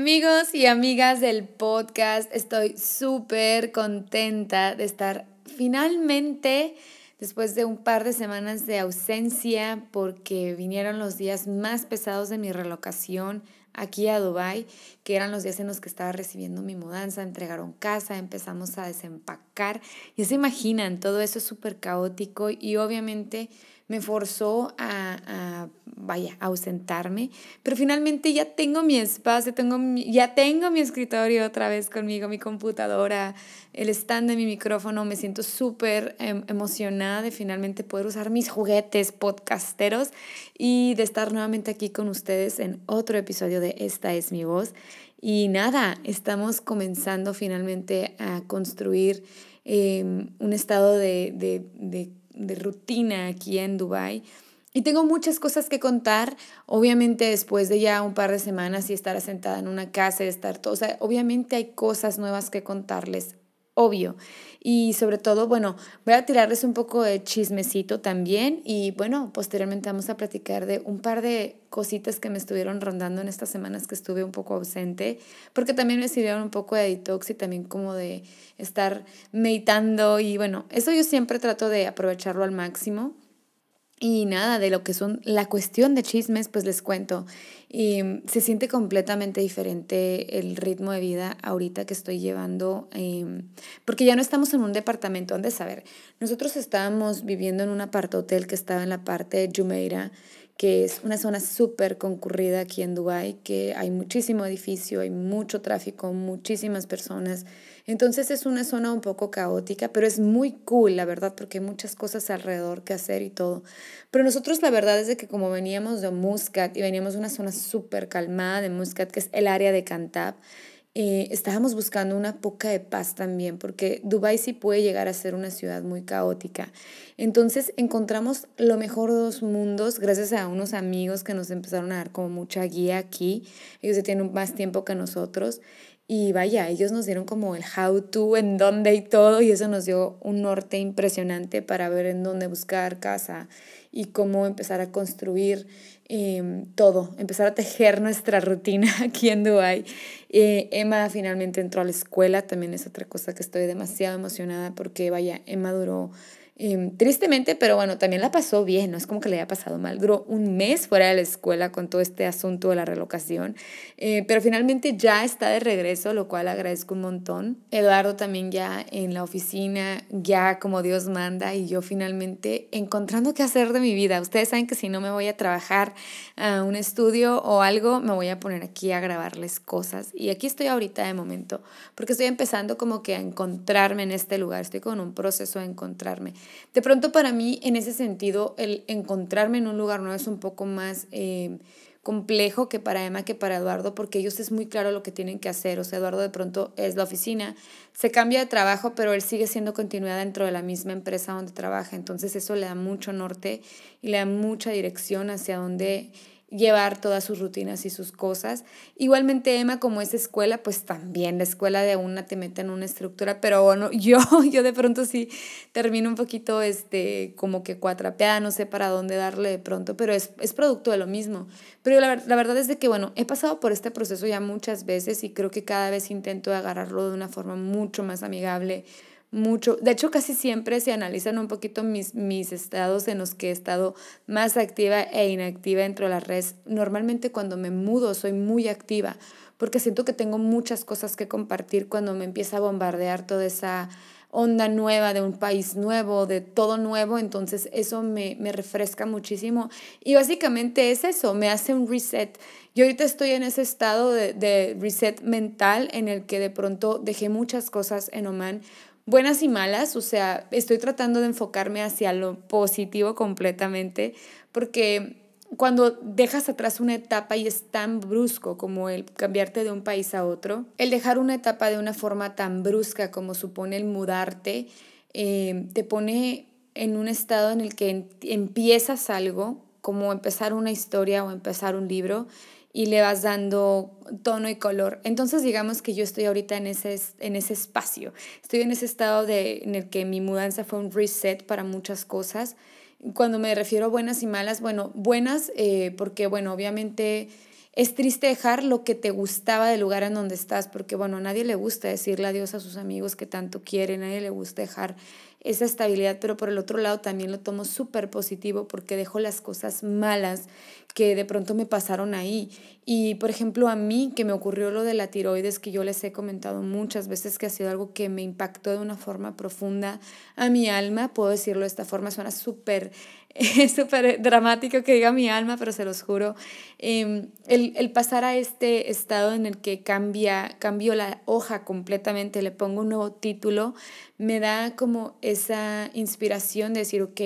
Amigos y amigas del podcast, estoy súper contenta de estar finalmente después de un par de semanas de ausencia porque vinieron los días más pesados de mi relocación aquí a Dubai, que eran los días en los que estaba recibiendo mi mudanza, entregaron casa, empezamos a desempacar. Y se imaginan, todo eso es súper caótico y obviamente me forzó a, a, vaya, a ausentarme, pero finalmente ya tengo mi espacio, tengo ya tengo mi escritorio otra vez conmigo, mi computadora, el stand de mi micrófono, me siento súper em, emocionada de finalmente poder usar mis juguetes podcasteros y de estar nuevamente aquí con ustedes en otro episodio de Esta es mi voz. Y nada, estamos comenzando finalmente a construir em, un estado de, de, de de rutina aquí en Dubai. Y tengo muchas cosas que contar, obviamente después de ya un par de semanas y estar sentada en una casa y estar todo, o sea, obviamente hay cosas nuevas que contarles, obvio. Y sobre todo, bueno, voy a tirarles un poco de chismecito también y bueno, posteriormente vamos a platicar de un par de cositas que me estuvieron rondando en estas semanas que estuve un poco ausente, porque también me sirvieron un poco de detox y también como de estar meditando y bueno, eso yo siempre trato de aprovecharlo al máximo. Y nada, de lo que son la cuestión de chismes, pues les cuento. Y se siente completamente diferente el ritmo de vida ahorita que estoy llevando, em, porque ya no estamos en un departamento. Han de saber, nosotros estábamos viviendo en un apartotel que estaba en la parte de Jumeirah que es una zona súper concurrida aquí en Dubái, que hay muchísimo edificio, hay mucho tráfico, muchísimas personas. Entonces es una zona un poco caótica, pero es muy cool, la verdad, porque hay muchas cosas alrededor que hacer y todo. Pero nosotros la verdad es de que como veníamos de Muscat y veníamos de una zona súper calmada de Muscat, que es el área de Cantab, eh, estábamos buscando una poca de paz también, porque Dubái sí puede llegar a ser una ciudad muy caótica. Entonces encontramos lo mejor de dos mundos gracias a unos amigos que nos empezaron a dar como mucha guía aquí. Ellos ya tienen más tiempo que nosotros. Y vaya, ellos nos dieron como el how to, en dónde y todo, y eso nos dio un norte impresionante para ver en dónde buscar casa y cómo empezar a construir Em, todo, empezar a tejer nuestra rutina aquí en Dubai. Eh, Emma finalmente entró a la escuela, también es otra cosa que estoy demasiado emocionada porque, vaya, Emma duró Em, tristemente, pero bueno, también la pasó bien, no es como que le haya pasado mal. Duró un mes fuera de la escuela con todo este asunto de la relocación, eh, pero finalmente ya está de regreso, lo cual agradezco un montón. Eduardo también ya en la oficina, ya como Dios manda, y yo finalmente encontrando qué hacer de mi vida. Ustedes saben que si no me voy a trabajar a un estudio o algo, me voy a poner aquí a grabarles cosas. Y aquí estoy ahorita de momento, porque estoy empezando como que a encontrarme en este lugar, estoy con un proceso de encontrarme. De pronto para mí, en ese sentido, el encontrarme en un lugar nuevo es un poco más eh, complejo que para Emma, que para Eduardo, porque ellos es muy claro lo que tienen que hacer. O sea, Eduardo de pronto es la oficina, se cambia de trabajo, pero él sigue siendo continuidad dentro de la misma empresa donde trabaja. Entonces eso le da mucho norte y le da mucha dirección hacia dónde llevar todas sus rutinas y sus cosas. Igualmente Emma, como es escuela, pues también la escuela de una te mete en una estructura, pero bueno, yo, yo de pronto sí termino un poquito este, como que cuatrapeada, no sé para dónde darle de pronto, pero es, es producto de lo mismo. Pero la, la verdad es que, bueno, he pasado por este proceso ya muchas veces y creo que cada vez intento agarrarlo de una forma mucho más amigable, mucho. De hecho, casi siempre se analizan un poquito mis, mis estados en los que he estado más activa e inactiva dentro de las redes. Normalmente cuando me mudo soy muy activa porque siento que tengo muchas cosas que compartir cuando me empieza a bombardear toda esa onda nueva de un país nuevo, de todo nuevo, entonces eso me, me refresca muchísimo. Y básicamente es eso, me hace un reset. Yo ahorita estoy en ese estado de, de reset mental en el que de pronto dejé muchas cosas en Oman buenas y malas, o sea, estoy tratando de enfocarme hacia lo positivo completamente, porque cuando dejas atrás una etapa y es tan brusco como el cambiarte de un país a otro, el dejar una etapa de una forma tan brusca como supone el mudarte, eh, te pone en un estado en el que empiezas algo, como empezar una historia o empezar un libro, y le vas dando tono y color. Entonces digamos que yo estoy ahorita en ese, en ese espacio, estoy en ese estado de, en el que mi mudanza fue un reset para muchas cosas. Cuando me refiero a buenas y malas, bueno, buenas eh, porque, bueno, obviamente es triste dejar lo que te gustaba del lugar en donde estás, porque bueno, a nadie le gusta decirle adiós a sus amigos que tanto quieren, a nadie le gusta dejar esa estabilidad, pero por el otro lado también lo tomo súper positivo porque dejo las cosas malas que de pronto me pasaron ahí. Y por ejemplo, a mí que me ocurrió lo de la tiroides, que yo les he comentado muchas veces que ha sido algo que me impactó de una forma profunda a mi alma, puedo decirlo de esta forma, suena súper es súper dramático que diga mi alma, pero se los juro. Em, el, el, pasar a este estado en el que cambia, cambio la hoja completamente, le pongo un nuevo título, me da como esa inspiración de decir, ok,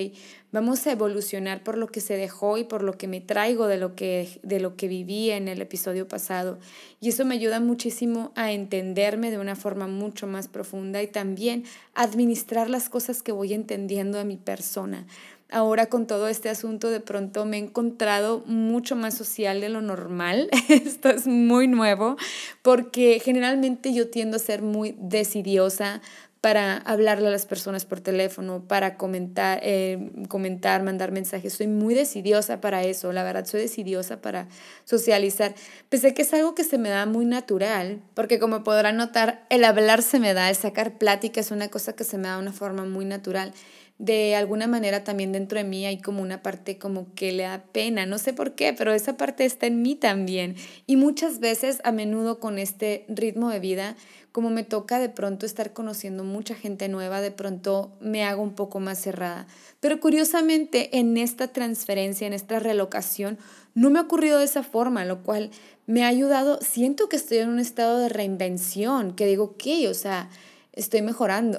vamos a evolucionar por lo que se dejó y por lo que me traigo de lo que, de lo que viví en el episodio pasado. Y eso me ayuda muchísimo a entenderme de una forma mucho más profunda y también administrar las cosas que voy entendiendo de mi persona ahora con todo este asunto de pronto me he encontrado mucho más social de lo normal. Esto es muy nuevo porque generalmente yo tiendo a ser muy decidiosa para hablarle a las personas por teléfono, para comentar, eh, comentar, mandar mensajes. Soy muy decidiosa para eso, la verdad, soy decidiosa para socializar. A que es algo que se me da muy natural, porque como podrán notar, el hablar se me da, el sacar plática es una cosa que se me da de una forma muy natural de alguna manera también dentro de mí hay como una parte como que le da pena, no sé por qué, pero esa parte está en mí también. Y muchas veces, a menudo con este ritmo de vida, como me toca de pronto estar conociendo mucha gente nueva, de pronto me hago un poco más cerrada. Pero curiosamente en esta transferencia, en esta relocación, no me ha ocurrido de esa forma, lo cual me ha ayudado, siento que estoy en un estado de reinvención, que digo, ¿qué? O sea, estoy mejorando,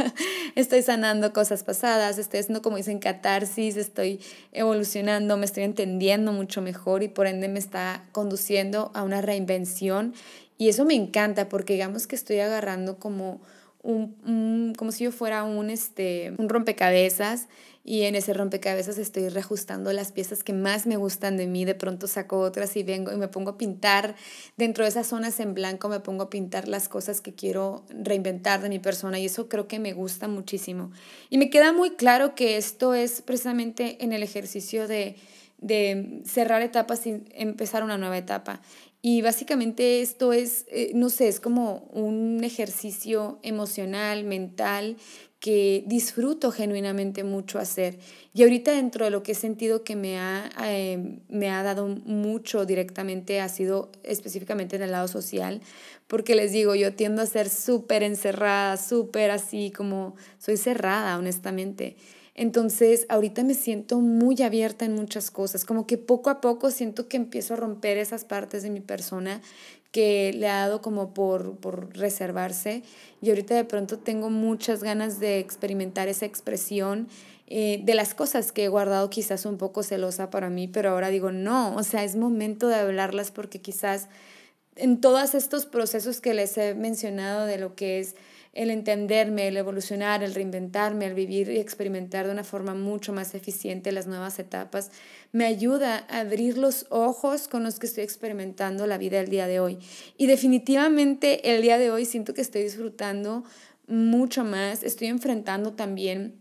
estoy sanando cosas pasadas, estoy haciendo como dicen catarsis, estoy evolucionando, me estoy entendiendo mucho mejor y por ende me está conduciendo a una reinvención. Y eso me encanta porque digamos que estoy agarrando como un, como si yo fuera un, este, un rompecabezas y en ese rompecabezas estoy reajustando las piezas que más me gustan de mí, de pronto saco otras y vengo y me pongo a pintar dentro de esas zonas en blanco, me pongo a pintar las cosas que quiero reinventar de mi persona y eso creo que me gusta muchísimo. Y me queda muy claro que esto es precisamente en el ejercicio de, de cerrar etapas y empezar una nueva etapa. Y básicamente esto es, eh, no sé, es como un ejercicio emocional, mental, que disfruto genuinamente mucho hacer. Y ahorita dentro de lo que he sentido que me ha, eh, me ha dado mucho directamente ha sido específicamente en el lado social, porque les digo, yo tiendo a ser súper encerrada, súper así como soy cerrada, honestamente. Entonces, ahorita me siento muy abierta en muchas cosas, como que poco a poco siento que empiezo a romper esas partes de mi persona que le ha dado como por, por reservarse. Y ahorita de pronto tengo muchas ganas de experimentar esa expresión eh, de las cosas que he guardado quizás un poco celosa para mí, pero ahora digo, no, o sea, es momento de hablarlas porque quizás en todos estos procesos que les he mencionado de lo que es el entenderme, el evolucionar, el reinventarme, el vivir y experimentar de una forma mucho más eficiente las nuevas etapas, me ayuda a abrir los ojos con los que estoy experimentando la vida el día de hoy. Y definitivamente el día de hoy siento que estoy disfrutando mucho más, estoy enfrentando también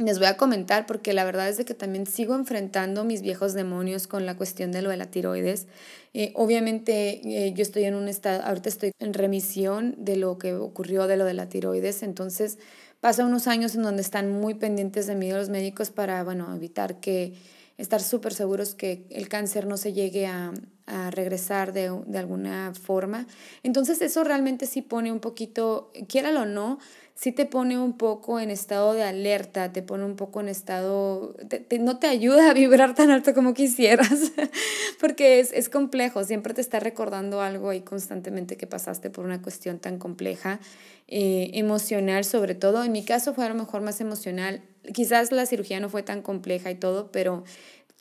les voy a comentar porque la verdad es de que también sigo enfrentando mis viejos demonios con la cuestión de lo de la tiroides. Eh, obviamente eh, yo estoy en un estado, ahorita estoy en remisión de lo que ocurrió de lo de la tiroides, entonces pasa unos años en donde están muy pendientes de mí los médicos para, bueno, evitar que, estar súper seguros que el cáncer no se llegue a, a regresar de, de, alguna forma. Entonces eso realmente sí pone un poquito, quiéralo o no, sí te pone un poco en estado de alerta, te pone un poco en estado, no te ayuda a vibrar tan alto como quisieras, porque es, es complejo, siempre te está recordando algo y constantemente que pasaste por una cuestión tan compleja, eh, emocional sobre todo. En mi caso fue a lo mejor más emocional, quizás la cirugía no fue tan compleja y todo, pero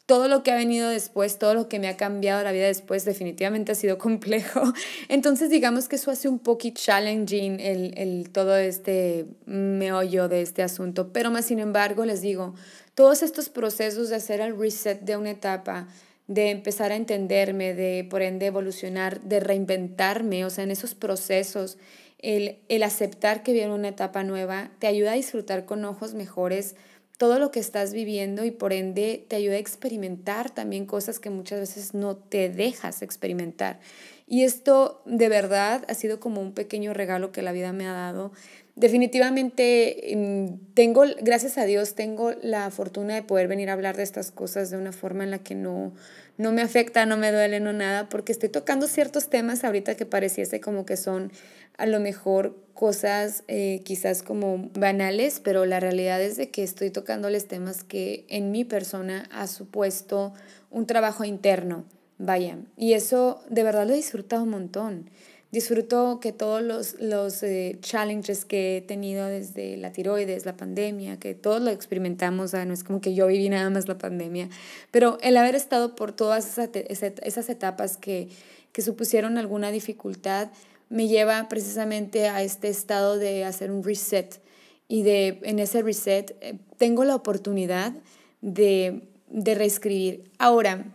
todo lo que ha venido después, todo lo que me ha cambiado la vida después, definitivamente ha sido complejo. Entonces, digamos que eso hace un poquito challenging el, el, todo este meollo de este asunto. Pero más sin embargo, les digo, todos estos procesos de hacer el reset de una etapa, de empezar a entenderme, de por ende evolucionar, de reinventarme, o sea, en esos procesos, el, el aceptar que viene una etapa nueva, te ayuda a disfrutar con ojos mejores todo lo que estás viviendo y por ende te ayuda a experimentar también cosas que muchas veces no te dejas experimentar. Y esto de verdad ha sido como un pequeño regalo que la vida me ha dado. Definitivamente mm, tengo, gracias a Dios, tengo la fortuna de poder venir a hablar de estas cosas de una forma en la que no, no me afecta, no me duele, no nada, porque estoy tocando ciertos temas ahorita que pareciese como que son a lo mejor cosas eh, quizás como banales, pero la realidad es de que estoy tocándoles temas que en mi persona ha supuesto un trabajo interno, vaya, y eso de verdad lo he disfrutado un montón. Disfruto que todos los, los eh, challenges que he tenido desde la tiroides, la pandemia, que todos lo experimentamos, no es como que yo viví nada más la pandemia, pero el haber estado por todas esas etapas que, que supusieron alguna dificultad, me lleva precisamente a este estado de hacer un reset y de en ese reset eh, tengo la oportunidad de, de reescribir. Ahora,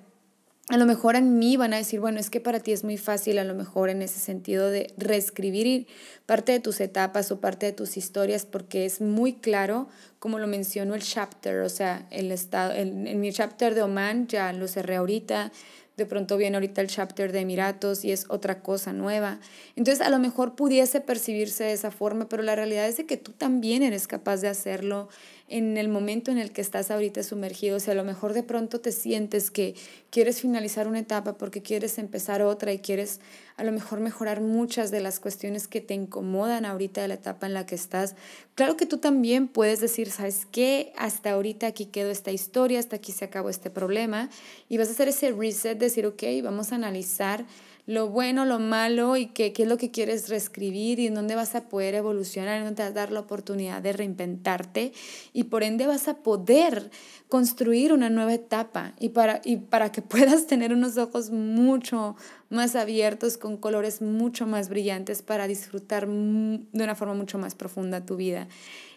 a lo mejor en mí van a decir, bueno, es que para ti es muy fácil a lo mejor en ese sentido de reescribir parte de tus etapas o parte de tus historias porque es muy claro, como lo mencionó el chapter, o sea, el estado, en, en mi chapter de Oman ya lo cerré ahorita, de pronto viene ahorita el chapter de Emiratos y es otra cosa nueva. Entonces a lo mejor pudiese percibirse de esa forma, pero la realidad es de que tú también eres capaz de hacerlo en el momento en el que estás ahorita sumergido. O sea, a lo mejor de pronto te sientes que quieres finalizar una etapa porque quieres empezar otra y quieres a lo mejor mejorar muchas de las cuestiones que te incomodan ahorita de la etapa en la que estás. Claro que tú también puedes decir, ¿sabes qué? Hasta ahorita aquí quedó esta historia, hasta aquí se acabó este problema y vas a hacer ese reset, decir, ok, vamos a analizar lo bueno, lo malo y qué, qué es lo que quieres reescribir y en dónde vas a poder evolucionar, en dónde vas a dar la oportunidad de reinventarte y por ende vas a poder construir una nueva etapa y para, y para que puedas tener unos ojos mucho más abiertos, con colores mucho más brillantes para disfrutar de una forma mucho más profunda tu vida.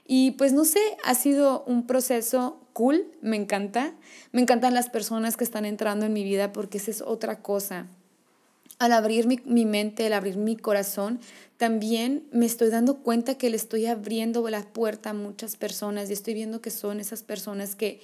Y pues no sé, ha sido un proceso cool, me encanta. Me encantan las personas que están entrando en mi vida porque esa es otra cosa al abrir mi, mi, mente, al abrir mi corazón, también me estoy dando cuenta que le estoy abriendo la puerta a muchas personas y estoy viendo que son esas personas que,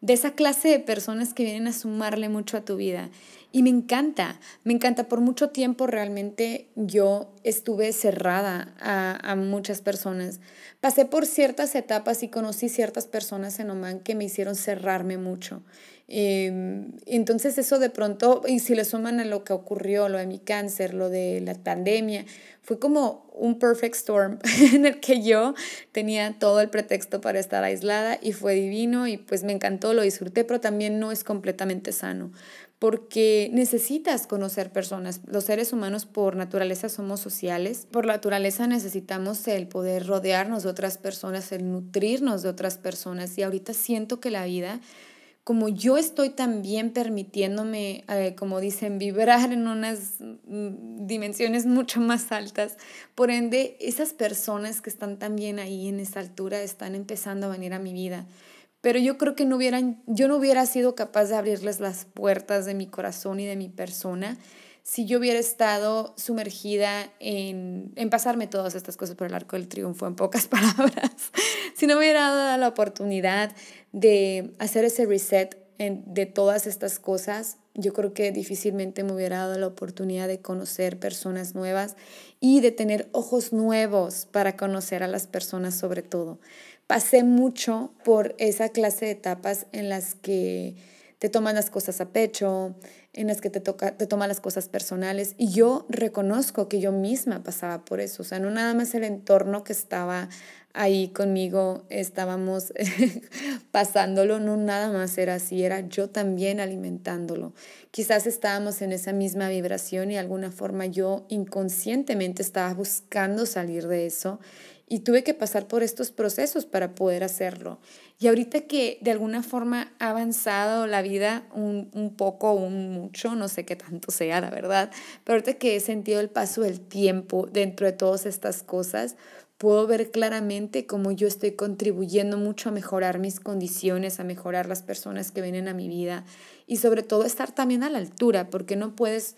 de esa clase de personas que vienen a sumarle mucho a tu vida. Y me encanta, me encanta. Por mucho tiempo realmente yo estuve cerrada a, a muchas personas. Pasé por ciertas etapas y conocí ciertas personas en Oman que me hicieron cerrarme mucho. Em, entonces eso de pronto, y si le suman a lo que ocurrió, lo de mi cáncer, lo de la pandemia, fue como un perfect storm en el que yo tenía todo el pretexto para estar aislada y fue divino y pues me encantó, lo disfruté, pero también no es completamente sano porque necesitas conocer personas. Los seres humanos por naturaleza somos sociales. Por naturaleza necesitamos el poder rodearnos de otras personas, el nutrirnos de otras personas. Y ahorita siento que la vida como yo estoy también permitiéndome, eh, como dicen, vibrar en unas mm, dimensiones mucho más altas, por ende, esas personas que están también ahí en esa altura están empezando a venir a mi vida. Pero yo creo que no hubieran, yo no hubiera sido capaz de abrirles las puertas de mi corazón y de mi persona si yo hubiera estado sumergida en, en pasarme todas estas cosas por el arco del triunfo, en pocas palabras, si no me hubiera dado la oportunidad de hacer ese reset de todas estas cosas, yo creo que difícilmente me hubiera dado la oportunidad de conocer personas nuevas y de tener ojos nuevos para conocer a las personas sobre todo. Pasé mucho por esa clase de etapas en las que te toman las cosas a pecho, en las que te, toca, te toman las cosas personales. Y yo reconozco que yo misma pasaba por eso. O sea, no nada más el entorno que estaba ahí conmigo, estábamos pasándolo, no nada más era así, era yo también alimentándolo. Quizás estábamos en esa misma vibración y de alguna forma yo inconscientemente estaba buscando salir de eso y tuve que pasar por estos procesos para poder hacerlo. Y ahorita que de alguna forma ha avanzado la vida un, un poco, un mucho, no sé qué tanto sea, la verdad, pero ahorita que he sentido el paso del tiempo dentro de todas estas cosas, puedo ver claramente cómo yo estoy contribuyendo mucho a mejorar mis condiciones, a mejorar las personas que vienen a mi vida y sobre todo estar también a la altura, porque no puedes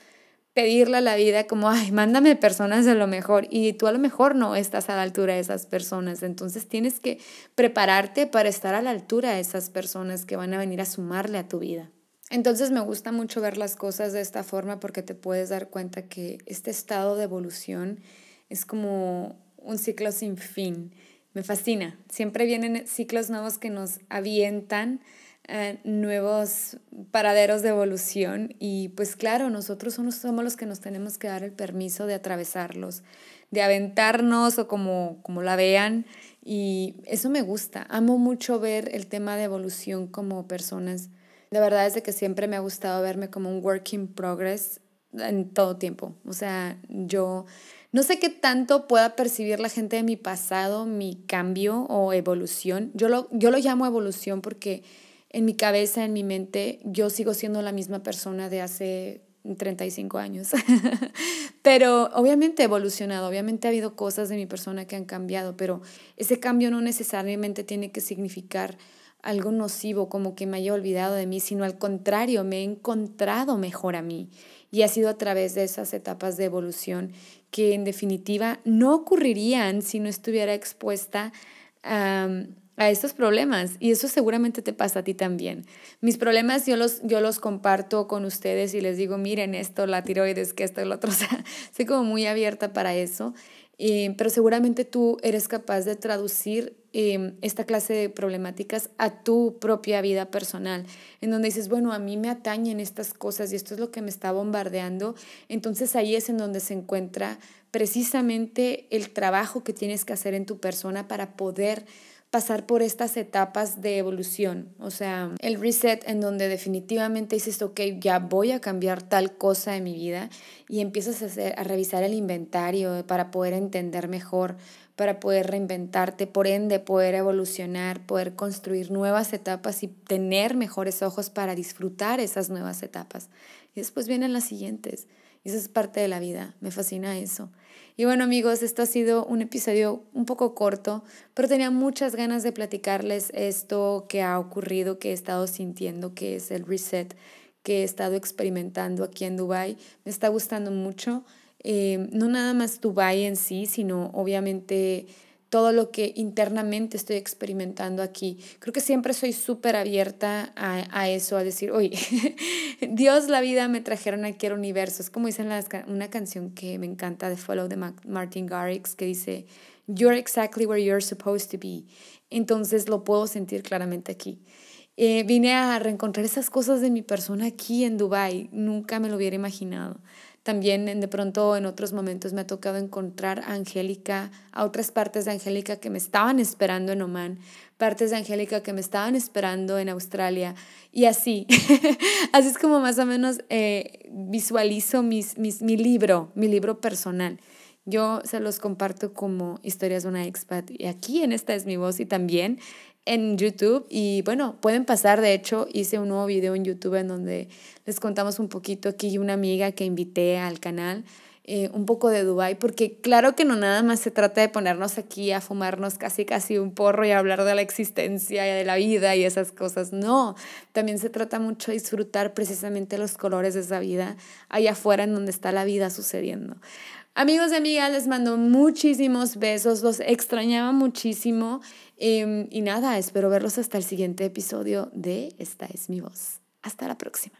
pedirle a la vida como, ay, mándame personas de lo mejor y tú a lo mejor no estás a la altura de esas personas. Entonces tienes que prepararte para estar a la altura de esas personas que van a venir a sumarle a tu vida. Entonces me gusta mucho ver las cosas de esta forma porque te puedes dar cuenta que este estado de evolución es como un ciclo sin fin. Me fascina. Siempre vienen ciclos nuevos que nos avientan eh, nuevos paraderos de evolución y pues claro, nosotros somos, los que nos tenemos que dar el permiso de atravesarlos, de aventarnos o como, como la vean y eso me gusta. Amo mucho ver el tema de evolución como personas. De verdad es de que siempre me ha gustado verme como un work in progress en todo tiempo. O sea, yo no sé qué tanto pueda percibir la gente de mi pasado, mi cambio o evolución. Yo lo, yo lo llamo evolución porque en mi cabeza, en mi mente, yo sigo siendo la misma persona de hace 35 años. pero obviamente he evolucionado, obviamente ha habido cosas de mi persona que han cambiado, pero ese cambio no necesariamente tiene que significar algo nocivo, como que me haya olvidado de mí, sino al contrario, me he encontrado mejor a mí. Y ha sido a través de esas etapas de evolución que en definitiva no ocurrirían si no estuviera expuesta a a estos problemas y eso seguramente te pasa a ti también. Mis problemas yo los, yo los comparto con ustedes y les digo, miren esto, la tiroides, que esto, el otro, o sea, soy como muy abierta para eso, eh, pero seguramente tú eres capaz de traducir em, esta clase de problemáticas a tu propia vida personal, en donde dices, bueno, a mí me atañen estas cosas y esto es lo que me está bombardeando, entonces ahí es en donde se encuentra precisamente el trabajo que tienes que hacer en tu persona para poder pasar por estas etapas de evolución, o sea, el reset en donde definitivamente dices, ok, ya voy a cambiar tal cosa en mi vida y empiezas a, hacer, a revisar el inventario para poder entender mejor, para poder reinventarte, por ende poder evolucionar, poder construir nuevas etapas y tener mejores ojos para disfrutar esas nuevas etapas. Y después vienen las siguientes. Y eso es parte de la vida, me fascina eso. Y bueno amigos, esto ha sido un episodio un poco corto, pero tenía muchas ganas de platicarles esto que ha ocurrido, que he estado sintiendo, que es el reset que he estado experimentando aquí en Dubai. Me está gustando mucho. Eh, no nada más Dubai en sí, sino obviamente todo lo que internamente estoy experimentando aquí. Creo que siempre soy súper abierta a, a, eso, a decir, oye, Dios, la vida me trajeron aquí al universo. Es como dicen una canción que me encanta de Follow de Martin Garrix, que dice, You're exactly where you're supposed to be. Entonces lo puedo sentir claramente aquí. Eh, vine a reencontrar esas cosas de mi persona aquí en Dubai. Nunca me lo hubiera imaginado. También de pronto en otros momentos me ha tocado encontrar a Angélica, a otras partes de Angélica que me estaban esperando en Oman, partes de Angélica que me estaban esperando en Australia y así. así es como más o menos eh, visualizo mis, mis, mi libro, mi libro personal. Yo se los comparto como historias de una expat y aquí en esta es mi voz y también en YouTube y bueno, pueden pasar, de hecho hice un nuevo video en YouTube en donde les contamos un poquito aquí una amiga que invité al canal, eh, un poco de Dubai, porque claro que no nada más se trata de ponernos aquí a fumarnos casi casi un porro y hablar de la existencia y de la vida y esas cosas, no, también se trata mucho de disfrutar precisamente los colores de esa vida allá afuera en donde está la vida sucediendo. Amigos y amigas, les mando muchísimos besos, los extrañaba muchísimo em, y nada, espero verlos hasta el siguiente episodio de Esta es mi voz. Hasta la próxima.